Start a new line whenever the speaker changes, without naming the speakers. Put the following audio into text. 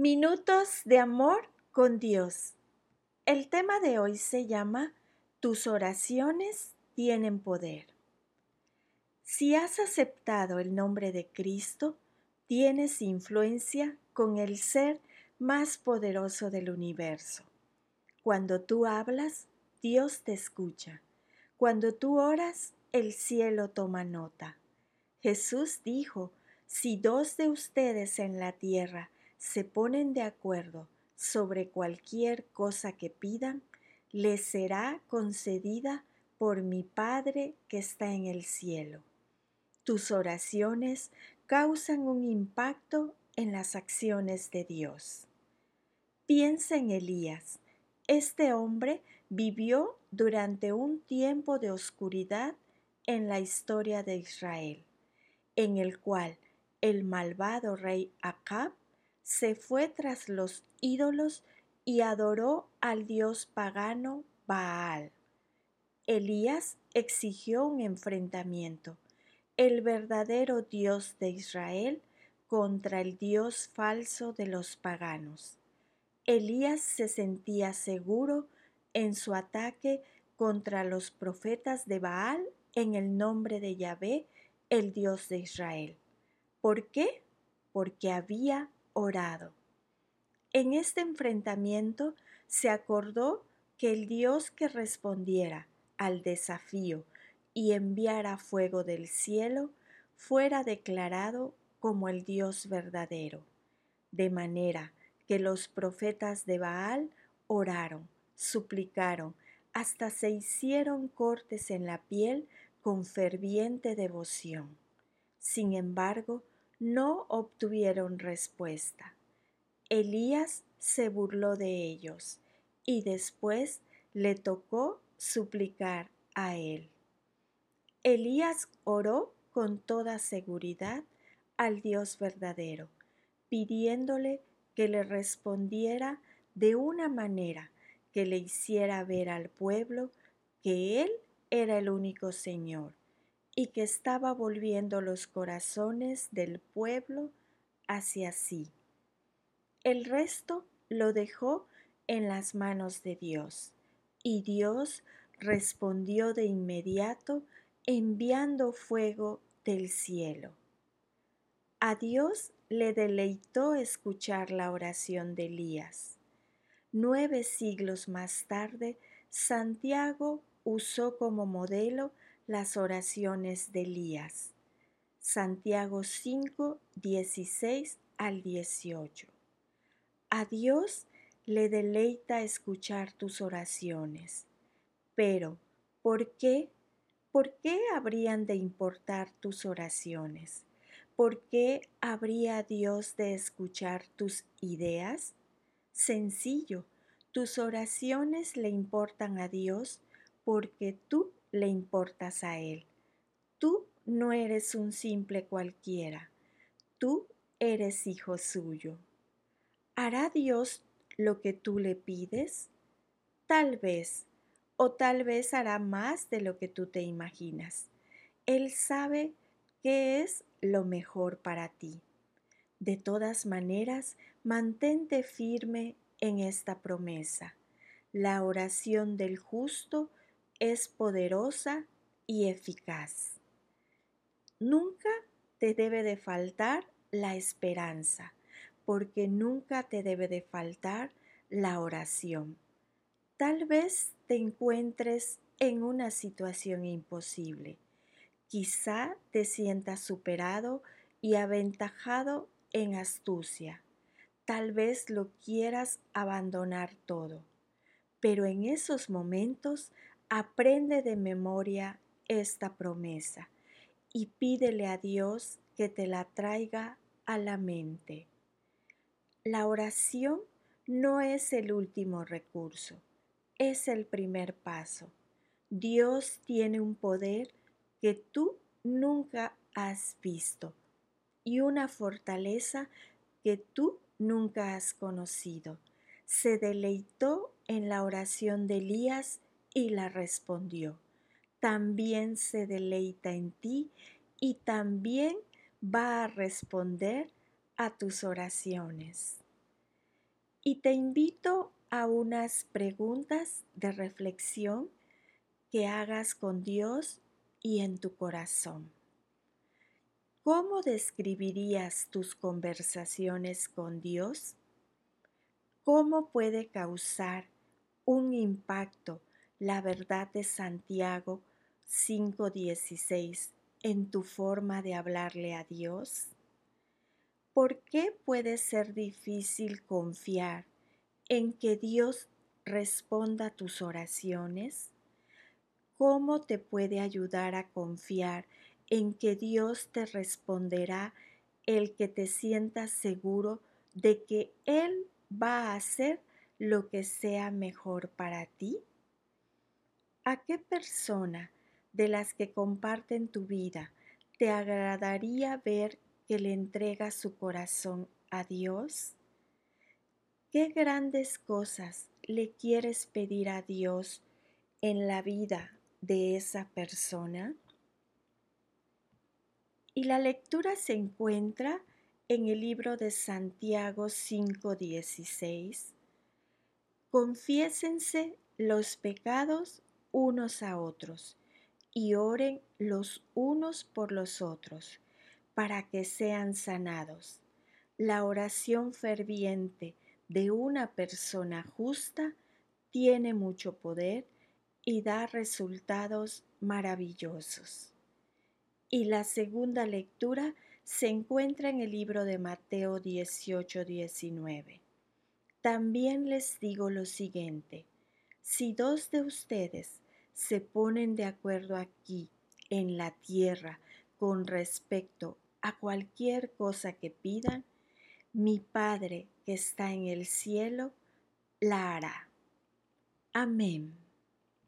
Minutos de amor con Dios. El tema de hoy se llama Tus oraciones tienen poder. Si has aceptado el nombre de Cristo, tienes influencia con el ser más poderoso del universo. Cuando tú hablas, Dios te escucha. Cuando tú oras, el cielo toma nota. Jesús dijo, si dos de ustedes en la tierra se ponen de acuerdo sobre cualquier cosa que pidan, les será concedida por mi Padre que está en el cielo. Tus oraciones causan un impacto en las acciones de Dios. Piensa en Elías. Este hombre vivió durante un tiempo de oscuridad en la historia de Israel, en el cual el malvado rey Acab se fue tras los ídolos y adoró al dios pagano Baal. Elías exigió un enfrentamiento, el verdadero Dios de Israel contra el Dios falso de los paganos. Elías se sentía seguro en su ataque contra los profetas de Baal en el nombre de Yahvé, el Dios de Israel. ¿Por qué? Porque había orado. En este enfrentamiento se acordó que el Dios que respondiera al desafío y enviara fuego del cielo fuera declarado como el Dios verdadero, de manera que los profetas de Baal oraron, suplicaron, hasta se hicieron cortes en la piel con ferviente devoción. Sin embargo, no obtuvieron respuesta. Elías se burló de ellos y después le tocó suplicar a él. Elías oró con toda seguridad al Dios verdadero, pidiéndole que le respondiera de una manera que le hiciera ver al pueblo que Él era el único Señor y que estaba volviendo los corazones del pueblo hacia sí. El resto lo dejó en las manos de Dios, y Dios respondió de inmediato enviando fuego del cielo. A Dios le deleitó escuchar la oración de Elías. Nueve siglos más tarde, Santiago usó como modelo las oraciones de Elías. Santiago 5, 16 al 18. A Dios le deleita escuchar tus oraciones. Pero, ¿por qué? ¿Por qué habrían de importar tus oraciones? ¿Por qué habría Dios de escuchar tus ideas? Sencillo, tus oraciones le importan a Dios porque tú le importas a Él. Tú no eres un simple cualquiera, tú eres hijo suyo. ¿Hará Dios lo que tú le pides? Tal vez, o tal vez hará más de lo que tú te imaginas. Él sabe qué es lo mejor para ti. De todas maneras, mantente firme en esta promesa. La oración del justo es poderosa y eficaz. Nunca te debe de faltar la esperanza, porque nunca te debe de faltar la oración. Tal vez te encuentres en una situación imposible. Quizá te sientas superado y aventajado en astucia. Tal vez lo quieras abandonar todo. Pero en esos momentos Aprende de memoria esta promesa y pídele a Dios que te la traiga a la mente. La oración no es el último recurso, es el primer paso. Dios tiene un poder que tú nunca has visto y una fortaleza que tú nunca has conocido. Se deleitó en la oración de Elías y la respondió, también se deleita en ti y también va a responder a tus oraciones. y te invito a unas preguntas de reflexión que hagas con Dios y en tu corazón. ¿Cómo describirías tus conversaciones con Dios? ¿Cómo puede causar un impacto la verdad de Santiago 5:16 en tu forma de hablarle a Dios? ¿Por qué puede ser difícil confiar en que Dios responda a tus oraciones? ¿Cómo te puede ayudar a confiar en que Dios te responderá el que te sientas seguro de que Él va a hacer lo que sea mejor para ti? ¿A qué persona de las que comparten tu vida te agradaría ver que le entrega su corazón a Dios? ¿Qué grandes cosas le quieres pedir a Dios en la vida de esa persona? Y la lectura se encuentra en el libro de Santiago 5:16. Confiésense los pecados unos a otros y oren los unos por los otros para que sean sanados. La oración ferviente de una persona justa tiene mucho poder y da resultados maravillosos. Y la segunda lectura se encuentra en el libro de Mateo 18, 19. También les digo lo siguiente, si dos de ustedes se ponen de acuerdo aquí en la tierra con respecto a cualquier cosa que pidan, mi Padre que está en el cielo la hará. Amén.